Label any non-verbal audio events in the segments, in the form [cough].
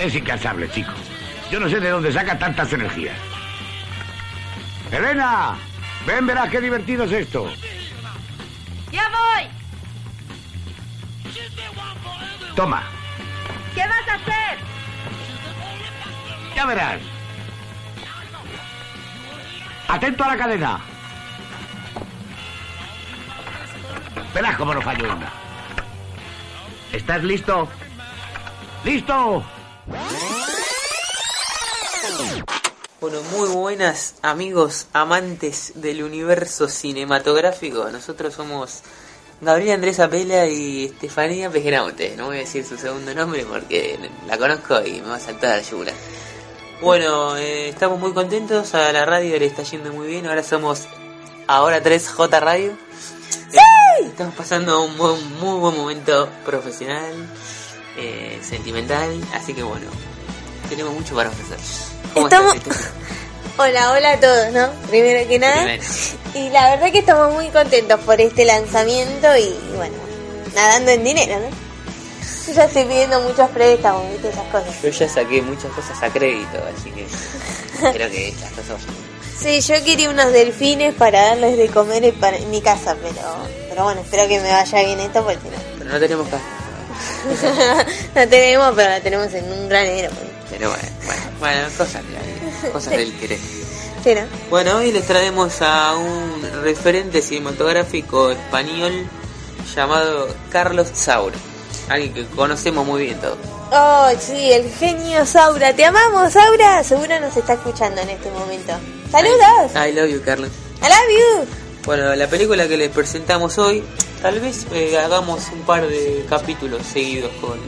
Es incansable, chico. Yo no sé de dónde saca tantas energías. Elena, ven, verás qué divertido es esto. ¡Ya voy! Toma, ¿Qué vas a hacer? ya verás. Atento a la cadena. Verás cómo no fallo una. ¿Estás listo? ¡Listo! Bueno, muy buenas amigos amantes del universo cinematográfico. Nosotros somos Gabriel Andrés Apela y Estefanía Pejeraute. No voy a decir su segundo nombre porque la conozco y me va a saltar la yugular. Bueno, eh, estamos muy contentos. A la radio le está yendo muy bien. Ahora somos Ahora 3J Radio. ¡Sí! Estamos pasando un muy buen momento profesional, eh, sentimental. Así que bueno, tenemos mucho para ofrecer. ¿Cómo Estamos- estás? [laughs] Hola, hola a todos, ¿no? Primero que nada. Primero. Y la verdad que estamos muy contentos por este lanzamiento y bueno, nadando en dinero, ¿no? Yo ya estoy pidiendo muchos préstamos, ¿viste? Esas cosas. Yo ya saqué muchas cosas a crédito, así que [laughs] creo que las cosas Sí, yo quería unos delfines para darles de comer en, mi casa, pero pero bueno, espero que me vaya bien esto porque no. Pero no tenemos casa. [laughs] la tenemos, pero la tenemos en un granero. Pero bueno, bueno, bueno cosas, cosas del querer. Sí, ¿no? Bueno, hoy les traemos a un referente cinematográfico español llamado Carlos Saura. Alguien que conocemos muy bien todos. Oh, sí, el genio Saura. Te amamos, Saura. Seguro nos está escuchando en este momento. Saludos. I love you, Carlos. I love you. Bueno, la película que les presentamos hoy, tal vez eh, hagamos un par de capítulos seguidos con,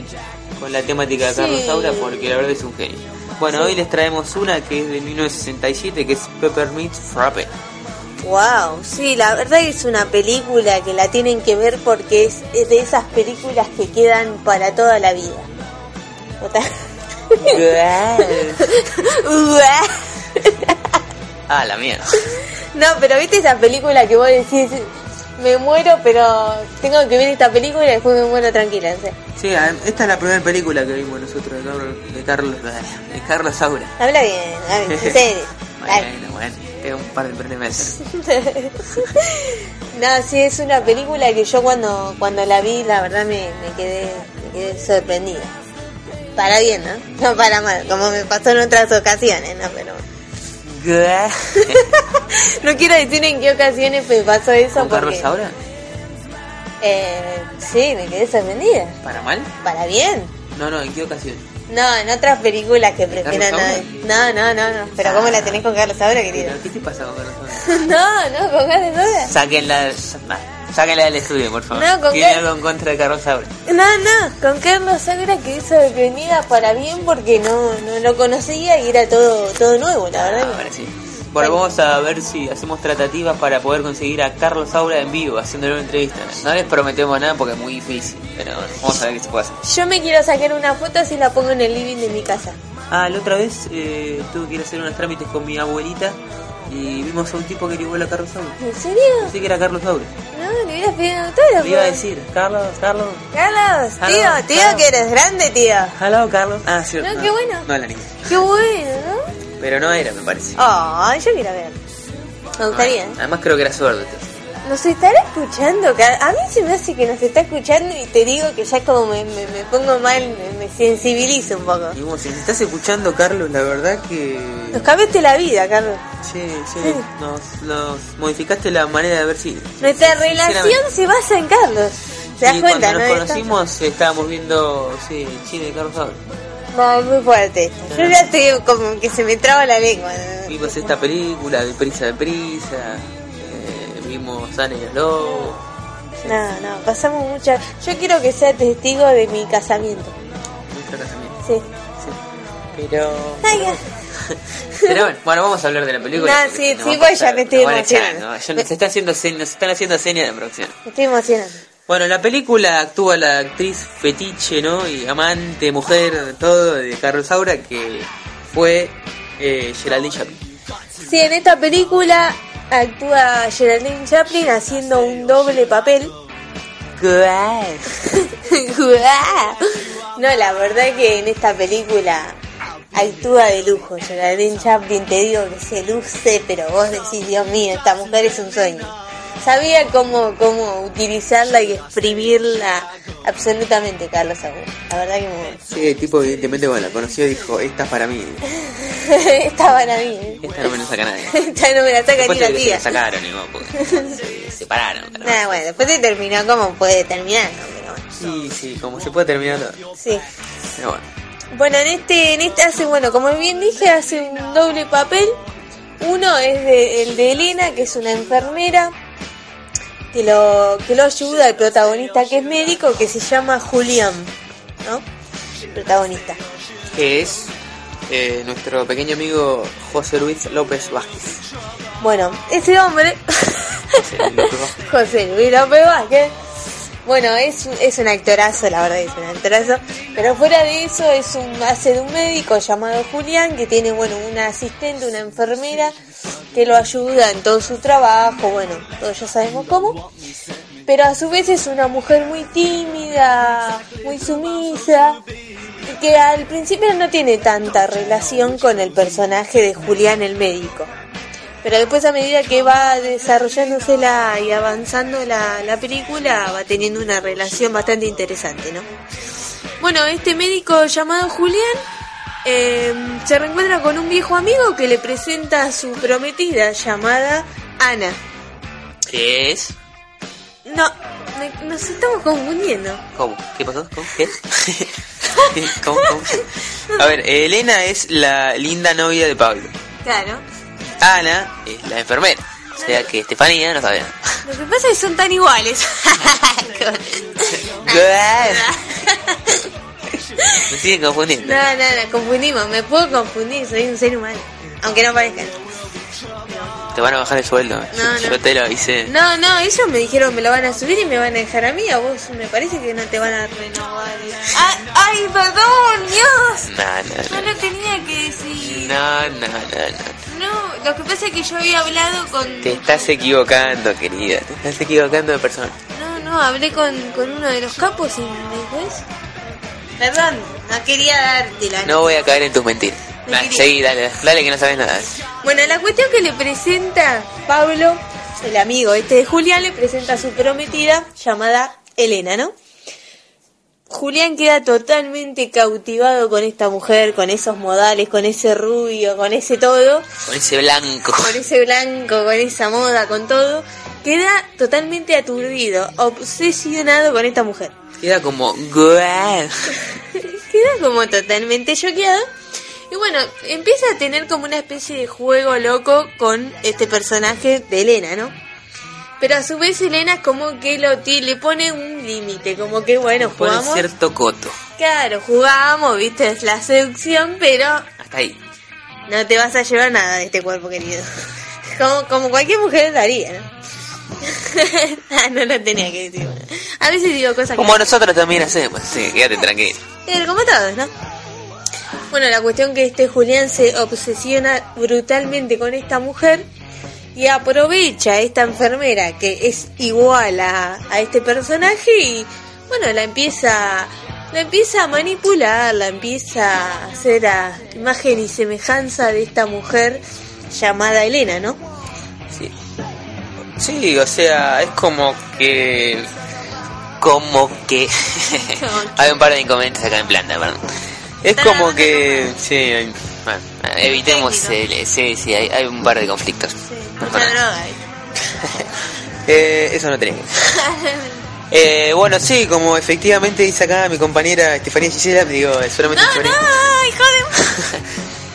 con la temática de Carlos Sí. Saura, porque la verdad es un genio. Bueno, hoy les traemos una que es de 1967, que es Peppermint Frappe. Wow, sí, la verdad es una película que la tienen que ver porque es, es de esas películas que quedan para toda la vida. [laughs] Ah, la mierda. no, pero viste esa película que vos decís, me muero, pero tengo que ver esta película y después me muero tranquila. Sí, a- esta es la primera película que vimos nosotros de Carlos, de Carlos, de Carlos Saura. habla bien, habla, en serio. [laughs] Bueno, bueno, tengo un par de problemas. [laughs] no, sí, es una película que yo cuando, cuando la vi, la verdad me, me quedé, me quedé sorprendida. Para bien, ¿no? No para mal, como me pasó en otras ocasiones, ¿no? Pero [laughs] no quiero decir en qué ocasiones me pasó eso ¿Con Carlos. Saura? Eh, sí, me quedé sorprendida. ¿Para mal? Para bien. No, no, ¿en qué ocasión? No, en otras películas que prefieran... ¿Carlos No, no, no, no. Pero ¿cómo la tenés con Carlos Saura, querido? ¿Qué te pasa con Carlos Saura? [laughs] no, no, con Carlos Saura. Sáquenla, sáquenla del estudio, por favor. No, con Tiene algo en contra de Carlos Saura. No, no, con Carlos Saura quedé sorprendida para bien porque no, no lo conocía y era todo, todo nuevo, la verdad. Ah, que- ahora sí. Bueno, vamos a ver si hacemos tratativas para poder conseguir a Carlos Saura en vivo, haciéndole una entrevista. No les prometemos nada porque es muy difícil, pero vamos a ver qué se puede hacer. Yo me quiero sacar una foto así la pongo en el living de mi casa. Ah, la otra vez eh, tuve que ir a hacer unos trámites con mi abuelita y vimos a un tipo que era igual a Carlos Saura. ¿En serio? Pensé que era Carlos Saura. No, le hubieras pedido un autógrafo. Le iba a decir, Carlos, Carlos. Carlos, tío, tío, que eres grande, tío. Hello, Carlos. Ah, sí. No, qué bueno. No, la niña. Qué bueno, ¿no? Pero no era, me parece. Ay, yo quiero ver. Me gustaría. ¿eh? Además creo que era sordo. entonces. Nos estará escuchando. A mí se me hace que nos está escuchando y te digo que ya como me, me, me pongo mal, me, me sensibilizo un poco. Y vos, si estás escuchando, Carlos, la verdad que... Nos cambiaste la vida, Carlos. Sí, sí, nos, nos modificaste la manera de ver cine. Nuestra relación se basa en Carlos. ¿Te das cuenta, cuando no? nos conocimos estábamos viendo, sí, cine de Carlos Saura. No, es muy fuerte. Yo ya estoy como que se me traba la lengua. Vimos esta película, de Prisa de Prisa, vimos Ana y Lobo. No, no, pasamos muchas. Yo quiero que sea testigo de mi casamiento. Nuestro casamiento. Sí. Sí. Pero... Ay. Pero bueno, bueno, vamos a hablar de la película. No, porque sí, sí, pues ya me estoy emocionando. nos, está haciendo, se- nos están haciendo señas de producción. Me estoy emocionando. Bueno, en la película actúa la actriz fetiche, ¿no? Y amante, mujer, todo de Carlos Saura, que fue eh, Geraldine Chaplin. Sí, en esta película actúa Geraldine Chaplin haciendo [laughs] No, la verdad es que en esta película actúa de lujo. Geraldine Chaplin, te digo que se luce, pero vos decís, Dios mío, esta mujer es un sueño. Sabía cómo, cómo utilizarla y exprimirla absolutamente, Carlos Saúl. La verdad que muy. Sí, el tipo evidentemente cuando la conoció dijo, esta es para mí. [laughs] Esta para mí. Esta no me la saca nadie. [laughs] Esta no me la saca ni la se- se tía. la sacaron, igual, porque [laughs] se separaron. pero- Nada, bueno, después se terminó como puede terminar, ¿no? Pero bueno. Sí, sí, como se puede terminar todo. Sí. Pero bueno. Bueno, en este, en este hace, bueno, como bien dije, hace un doble papel. Uno es de- el de Elena, que es una enfermera, que lo, que lo ayuda el protagonista que es médico, que se llama Julián, ¿no? El protagonista. Que es eh, nuestro pequeño amigo José Luis López Vázquez. Bueno, ese hombre, José Luis López Vázquez. [laughs] José Luis López Vázquez, bueno, es, un- es un actorazo, la verdad es un actorazo, pero fuera de eso es un, hace de un médico llamado Julián que tiene, bueno, una asistente, una enfermera que lo ayuda en todo su trabajo, bueno, todos ya sabemos cómo, pero a su vez es una mujer muy tímida, muy sumisa, y que al principio no tiene tanta relación con el personaje de Julián el médico. Pero después a medida que va desarrollándose la y avanzando la, la película, va teniendo una relación bastante interesante, ¿no? Bueno, este médico llamado Julián eh, se reencuentra con un viejo amigo que le presenta a su prometida llamada Ana. ¿Qué es? No, me- nos estamos confundiendo. ¿Cómo? ¿Qué pasó? ¿Cómo? ¿Qué? [laughs] ¿Cómo? ¿Cómo? A ver, Elena es la linda novia de Pablo. Claro. Ana es la enfermera. O sea que Estefanía no sabe nada. Lo que pasa es que son tan iguales. [laughs] [laughs] Me siguen confundiendo. No, no, no, confundimos. Me puedo confundir, soy un ser humano. Aunque no parezca. Te van a bajar el sueldo. yo, No, no. yo te lo hice. No, no, ellos me dijeron me lo van a subir y me van a dejar a mí. A vos me parece que no te van a renovar. ¡Ay, ay perdón, Dios! No, no, No no. lo tenía que decir. No, no, no, no. No, lo que pasa es que yo había hablado con... Te estás equivocando, querida. Te estás equivocando de persona. No, no, hablé con, con uno de los capos y me dijo eso. Perdón, no quería darte la... No voy a caer en tus mentiras. Dale, quería- seguí, dale, dale que no sabes nada. Bueno, la cuestión que le presenta Pablo, el amigo este de Julián, le presenta a su prometida llamada Elena, ¿no? Julián queda totalmente cautivado con esta mujer, con esos modales, con ese rubio, con ese todo, Con ese blanco. con ese blanco, con esa moda, con todo. Queda totalmente aturdido, obsesionado con esta mujer. Queda como... guau. [laughs] Queda como totalmente choqueado. Y bueno, empieza a tener como una especie de juego loco con este personaje de Elena, ¿no? Pero a su vez Elena como que lo le pone un límite, como que bueno, Pone jugamos. cierto coto. Claro, jugamos, viste, es la seducción, pero Hasta ahí. no te vas a llevar nada de este cuerpo querido. [laughs] Como, como cualquier mujer lo haría, ¿no? [laughs] no lo tenía que decir. A veces digo cosas Como que... nosotros también hacemos. Que quédate tranquilo. Como todos, ¿no? Bueno, la cuestión que este Julián se obsesiona brutalmente con esta mujer y aprovecha a esta enfermera que es igual a, a este personaje y bueno, la empieza la empieza a manipular, la empieza a hacer a imagen y semejanza de esta mujer llamada Elena, ¿no? Sí. O sea, es como que... Como que... [laughs] hay un par de inconvenientes acá en planta, perdón. Es como que... Sí, hay- bueno, evitemos... El- sí, sí, hay, hay un par de conflictos. Sí, mucha droga. [laughs] Eh, eso no tenemos. [laughs] Eh, bueno, sí, como efectivamente dice acá mi compañera Estefanía Gisela, digo, eh, solamente No, Estefanía. no, hijo de...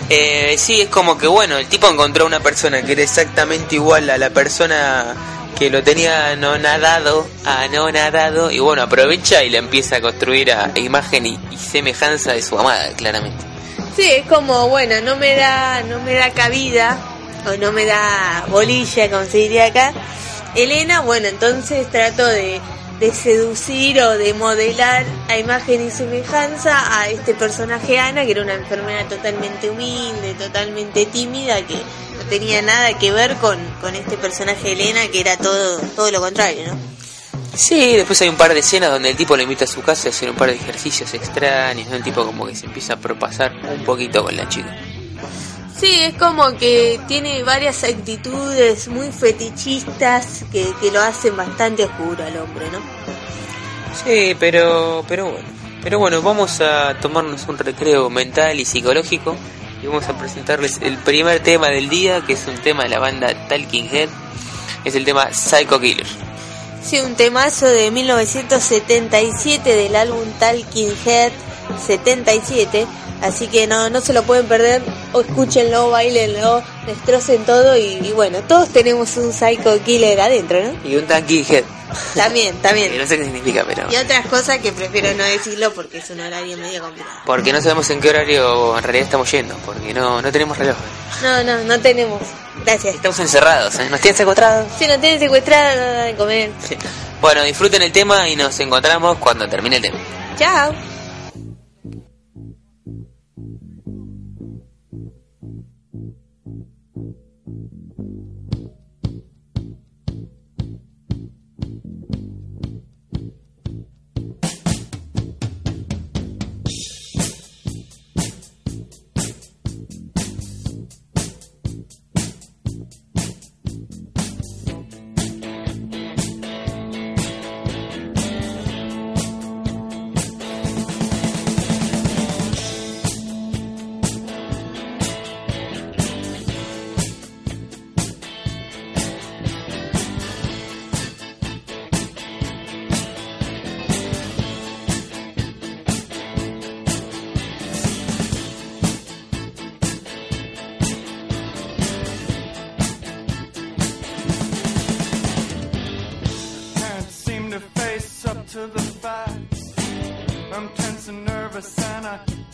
Eh, sí, es como que bueno, el tipo encontró una persona que era exactamente igual a la persona que lo tenía anonadado, anonadado, y bueno, aprovecha y le empieza a construir a imagen y, y semejanza de su amada, claramente. Sí, es como, bueno, no me da, no me da cabida, o no me da bolilla, como se diría acá. Elena, bueno, entonces trato de, de seducir o de modelar a imagen y semejanza a este personaje Ana, que era una enfermera totalmente humilde, totalmente tímida, que no tenía nada que ver con, con este personaje Elena, que era todo, todo lo contrario, ¿no? Sí, después hay un par de escenas donde el tipo lo invita a su casa a hacer un par de ejercicios extraños, ¿no? El tipo como que se empieza a propasar un poquito con la chica. Sí, es como que tiene varias actitudes muy fetichistas que, que lo hacen bastante oscuro al hombre, ¿no? Sí, pero, pero bueno. Pero bueno, vamos a tomarnos un recreo mental y psicológico y vamos a presentarles el primer tema del día, que es un tema de la banda Talking Head. Es el tema Psycho Killer. Sí, un temazo de 1977 del álbum Talking Head 77. Así que no, no se lo pueden perder. O escúchenlo, bailenlo, destrocen todo. Y, y bueno, todos tenemos un Psycho Killer adentro, ¿no? Y un Talking Head. También, también. [laughs] no sé qué significa, pero... Y otras cosas que prefiero no decirlo porque es un horario medio complicado. Porque no sabemos en qué horario en realidad estamos yendo, porque no, no tenemos reloj. No, no, no tenemos. Gracias. Estamos encerrados, ¿eh? ¿Nos tienen secuestrados? Si no tienen secuestrado, no dan de comer. Bueno, disfruten el tema y nos encontramos cuando termine el tema. Chao.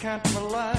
can't relate.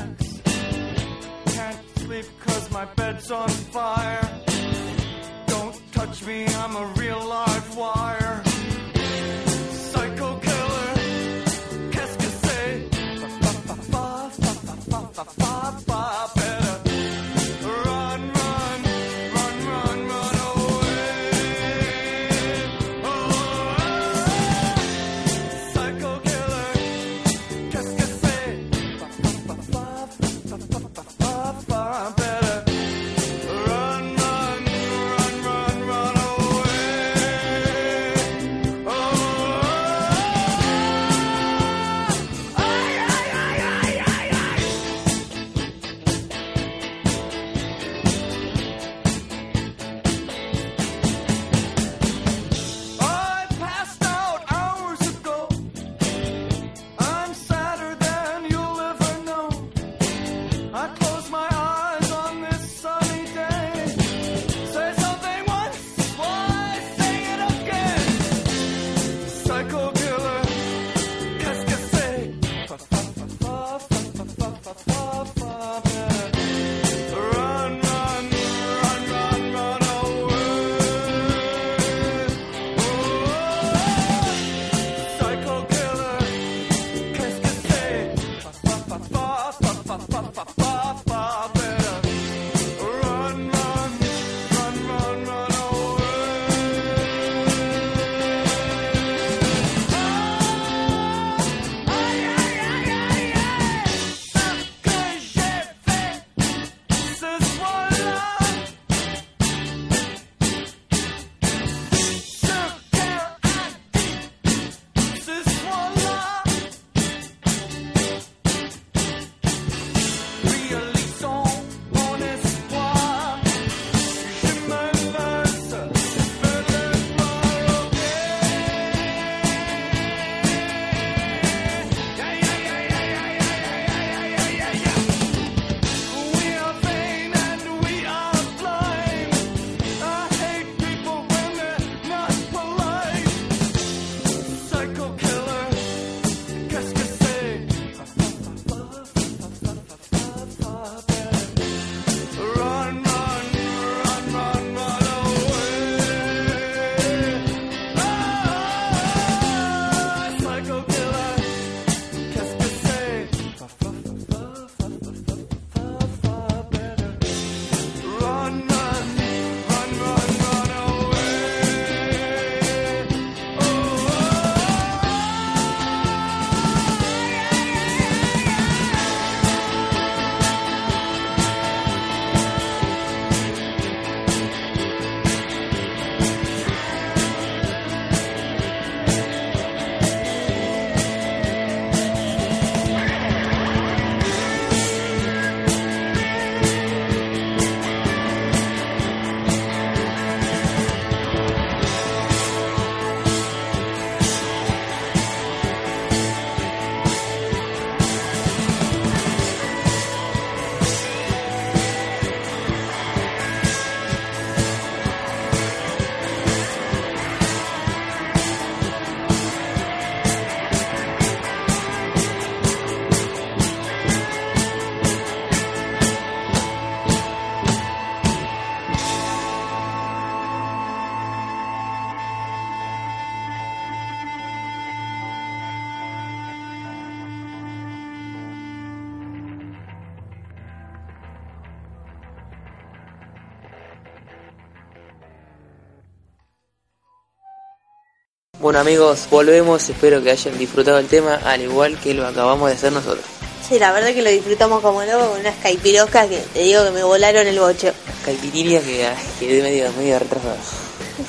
Bueno amigos, volvemos, espero que hayan disfrutado el tema al igual que lo acabamos de hacer nosotros. Sí, la verdad que lo disfrutamos como loco con unas caipiroscas que te digo que me volaron el bocho. Caipiriria que ah, quedé medio, medio retrasado.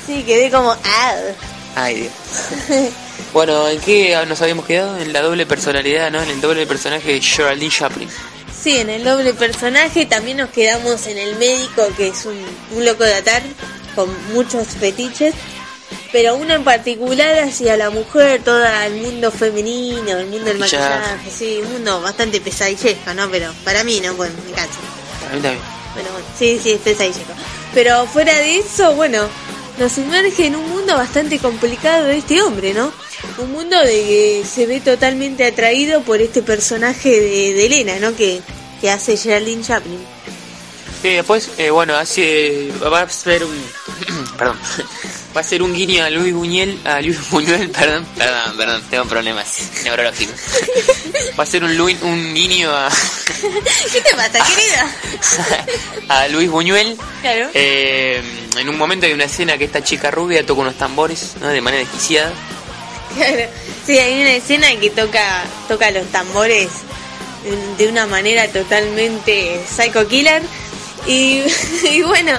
Sí, quedé como... Ah. Ay Dios. [laughs] bueno, ¿en qué nos habíamos quedado? En la doble personalidad, ¿no? En el doble personaje de Geraldine Chaplin. Sí, en el doble personaje también nos quedamos en el médico, que es un, un loco de atar, con muchos fetiches, pero uno en particular hacia la mujer, todo el mundo femenino, el mundo del Maquillaje. sí, un mundo bastante pesadillesco, ¿no? Pero para mí, ¿no? Bueno, me canso. A mí también. Bueno, bueno, sí, sí, es pesadillesco. Pero fuera de eso, bueno, nos sumerge en un mundo bastante complicado de este hombre, ¿no? Un mundo de que se ve totalmente atraído por este personaje de, de Elena, ¿no? Que, que hace Geraldine Chaplin. Sí, después, eh, bueno, hace, va a ser un, [clears throat] perdón, va a ser un guiño a Luis Buñuel, a Luis [laughs] Buñuel, perdón, perdón, perdón, tengo problemas neurológicos. Va a ser un, Luis- un guiño a, [laughs] ¿Qué te pasa, querida? [laughs] a Luis Buñuel. Claro. Eh, en un momento hay una escena que esta chica rubia toca unos tambores, ¿no? De manera desquiciada. Claro. Sí, hay una escena que toca, toca los tambores de- de una manera totalmente psycho killer. Y, y bueno,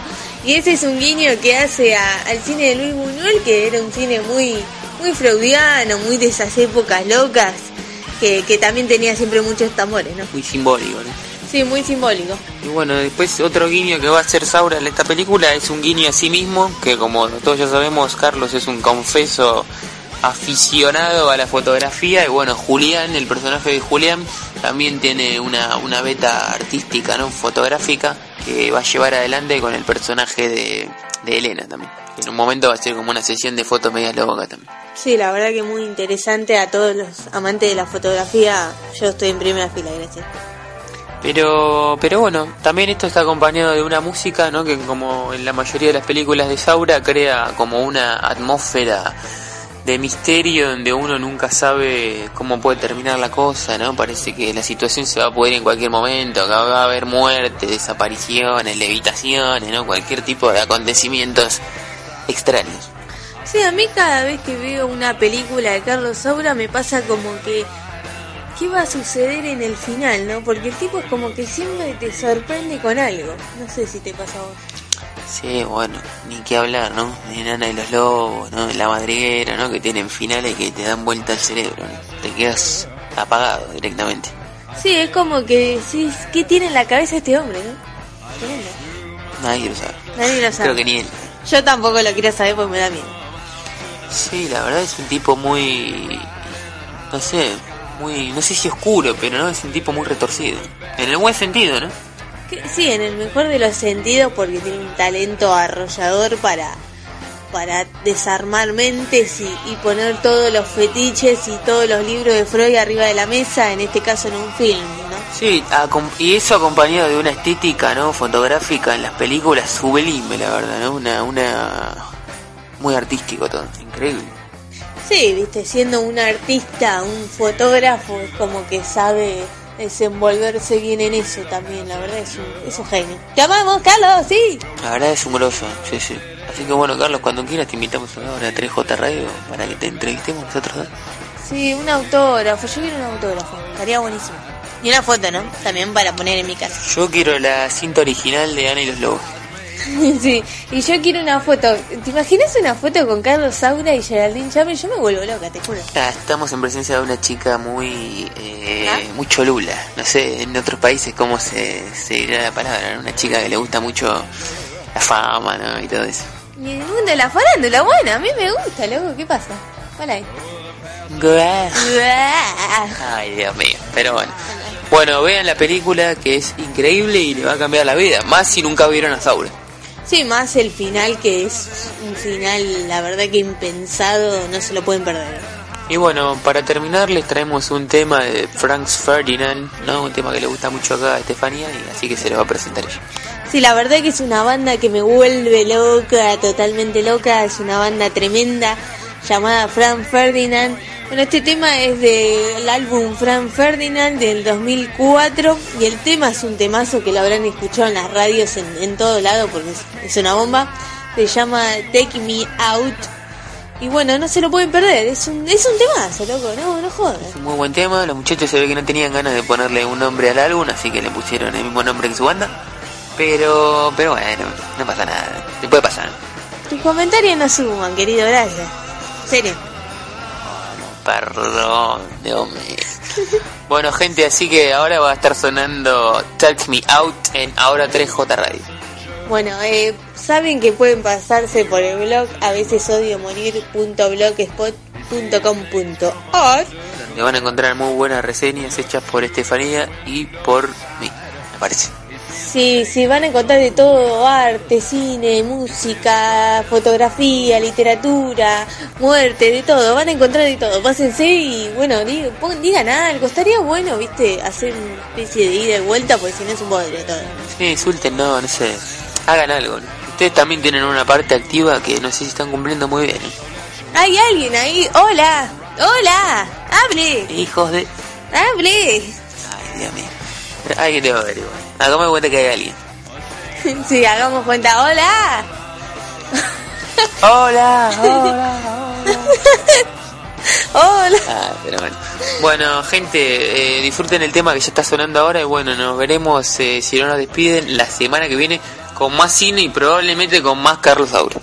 y ese es un guiño que hace a- al cine de Luis Buñuel, que era un cine muy, muy freudiano, muy de esas épocas locas, que, que también tenía siempre muchos tambores, ¿no? Muy simbólico, ¿no? Sí, muy simbólico. Y bueno, después otro guiño que va a hacer Saura en esta película es un guiño a sí mismo, que como todos ya sabemos, Carlos es un confeso aficionado a la fotografía y bueno, Julián, el personaje de Julián, también tiene una, una beta artística, ¿no? Fotográfica que va a llevar adelante con el personaje de, de Elena también. En un momento va a ser como una sesión de fotos media loca también. Sí, la verdad que muy interesante a todos los amantes de la fotografía. Yo estoy en primera fila, gracias. Pero, pero bueno, también esto está acompañado de una música, ¿no? Que como en la mayoría de las películas de Saura crea como una atmósfera de misterio donde uno nunca sabe cómo puede terminar la cosa, ¿no? Parece que la situación se va a poder en cualquier momento, que va a haber muerte, desapariciones, levitaciones, ¿no? Cualquier tipo de acontecimientos extraños. Sí, a mí cada vez que veo una película de Carlos Saura me pasa como que qué va a suceder en el final, ¿no? Porque el tipo es como que siempre te sorprende con algo. No sé si te pasa a vos. Sí, bueno, ni qué hablar, ¿no? De Nana y los Lobos, ¿no? La Madriguera, ¿no? Que tienen finales que te dan vuelta al cerebro, ¿no? Te quedas apagado directamente. Sí, es como que decís, ¿qué tiene en la cabeza este hombre, no? Nadie lo sabe. Nadie lo sabe. Creo que ni él. Yo tampoco lo quiero saber porque me da miedo. Sí, la verdad es un tipo muy... No sé, muy... No sé si oscuro, pero no, es un tipo muy retorcido. En el buen sentido, ¿no? Que- Sí, en el mejor de los sentidos porque tiene un talento arrollador para para desarmar mentes y, y poner todos los fetiches y todos los libros de Freud arriba de la mesa, en este caso en un film, ¿no? Sí, y eso acompañado de una estética, ¿no? Fotográfica en las películas sublime, la verdad, ¿no? Una... una... Muy artístico todo, increíble. Sí, viste, siendo un artista, un fotógrafo, es como que sabe desenvolverse bien en eso también, la verdad es un, es un genio. ¡Te amamos, Carlos! ¡Sí! La verdad es un grosso, sí, sí. Así que bueno, Carlos, cuando quieras te invitamos a 3J Radio para que te entrevistemos nosotros dos. Sí, un autógrafo, yo quiero un autógrafo, estaría buenísimo. Y una foto, ¿no? También para poner en mi casa. Yo quiero la cinta original de Ana y los Lobos. [laughs] Sí, y yo quiero una foto. ¿Te imaginas una foto con Carlos Saura y Geraldine Chaplin? Yo me vuelvo loca, te juro. Ah, Estamos en presencia de una chica muy eh, ¿Ah? muy cholula. No sé, en otros países cómo se, se dirá la palabra. Una chica que le gusta mucho la fama ¿no? y todo eso. Y el mundo de la farándula, bueno, a mí me gusta, loco, ¿qué pasa? Guau. Ay, Dios mío. Pero bueno. Bueno, vean la película que es increíble y le va a cambiar la vida. Más si nunca vieron a Saura. Sí, más el final que es un final, la verdad que impensado, no se lo pueden perder. Y bueno, para terminar les traemos un tema de Franz Ferdinand, ¿no? Un tema que le gusta mucho acá a Estefanía y así que se lo va a presentar ella. Sí, la verdad que es una banda que me vuelve loca, totalmente loca, es una banda tremenda llamada Franz Ferdinand. Bueno, este tema es del álbum Franz Ferdinand del 2004 y el tema es un temazo que lo habrán escuchado en las radios en, en todo lado porque es, es una bomba. Se llama Take Me Out Y bueno, no se lo pueden perder. Es un, es un temazo, loco. No, no jodas. Es un muy buen tema. Los muchachos se ve que no tenían ganas de ponerle un nombre al álbum, así que le pusieron el mismo nombre que su banda. Pero, pero bueno, no pasa nada. Se puede pasar. Tus comentarios no suman, querido, gracias. En serio. Perdón, Dios mío. [laughs] Bueno, gente, así que ahora va a estar sonando Touch Me Out en Ahora 3J Radio. Bueno, eh, saben que pueden pasarse por el blog a veces odio morir.blogspot.com.ar Donde van a encontrar muy buenas reseñas hechas por Estefanía y por mí, me parece. Sí, sí, van a encontrar de todo, arte, cine, música, fotografía, literatura, muerte, de todo, van a encontrar de todo. Pásense y bueno, digan, algo, estaría bueno, viste, hacer una especie de ida y vuelta, porque si no es un bodrio todo. Sí, insulten, no, no sé. Hagan algo. Ustedes también tienen una parte activa que no sé si están cumpliendo muy bien. ¿eh? Hay alguien ahí, hola, hola, hable, Hijos de... hable. Ay, Dios mío. Hay que te Hagamos cuenta que hay alguien. [laughs] Sí, hagamos cuenta, hola. [laughs] Hola, hola, hola. [laughs] Hola. Ah, pero bueno. Bueno, gente, eh, disfruten el tema que ya está sonando ahora y bueno, nos veremos eh, si no nos despiden la semana que viene con más cine y probablemente con más Carlos Saura.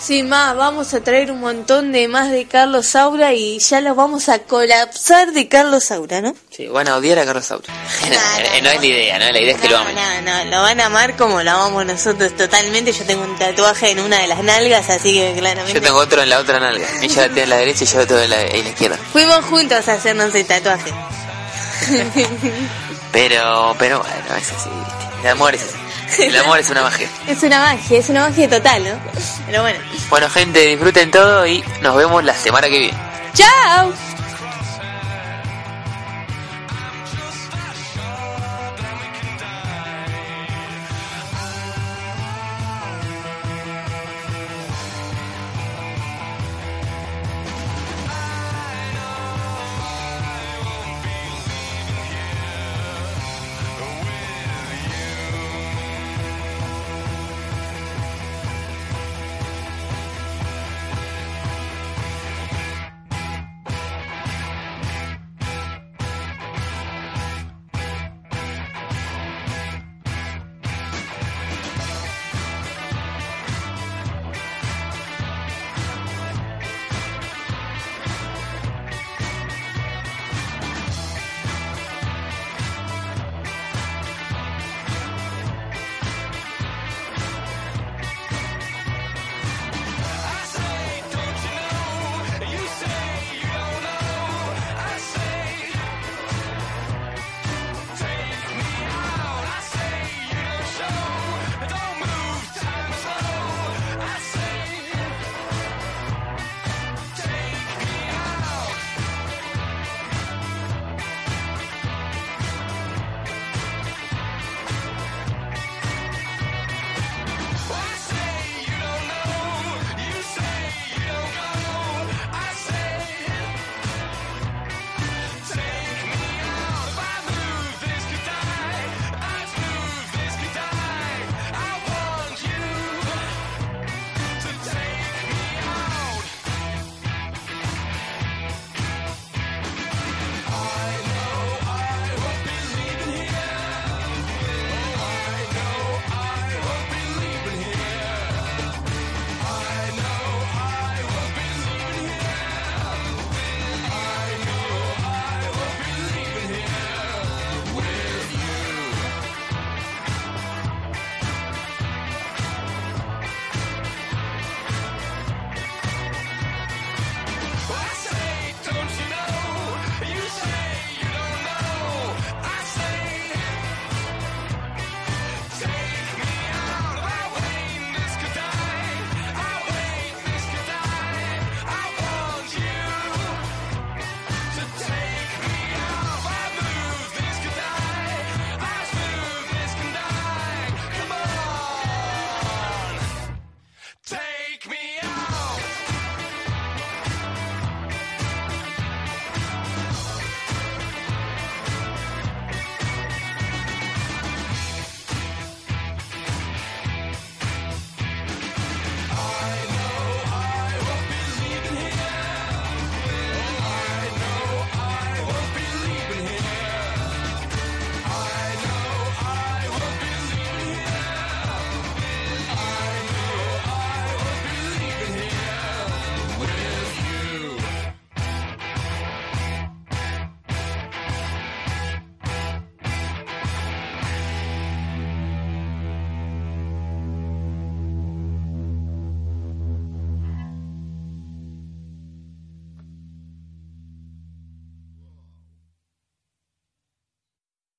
Sin más, vamos a traer un montón de más de Carlos Saura y ya los vamos a colapsar de Carlos Saura, ¿no? Sí, van a odiar a Carlos Saura. [laughs] no, no es la idea, ¿no? La idea es que lo amen. no, no, lo van a amar como lo amamos nosotros totalmente. Yo tengo un tatuaje en una de las nalgas, así que claramente... Yo tengo otro en la otra nalga. Ella la tiene en la derecha y yo otro en la, en la izquierda. Fuimos juntos a hacernos el tatuaje. [laughs] Pero, pero bueno, es así, ¿viste? El amor es así. El amor es una magia. [laughs] es una magia, es una magia total, ¿no? Pero bueno. Bueno, gente, disfruten todo y nos vemos la semana que viene. ¡Chao!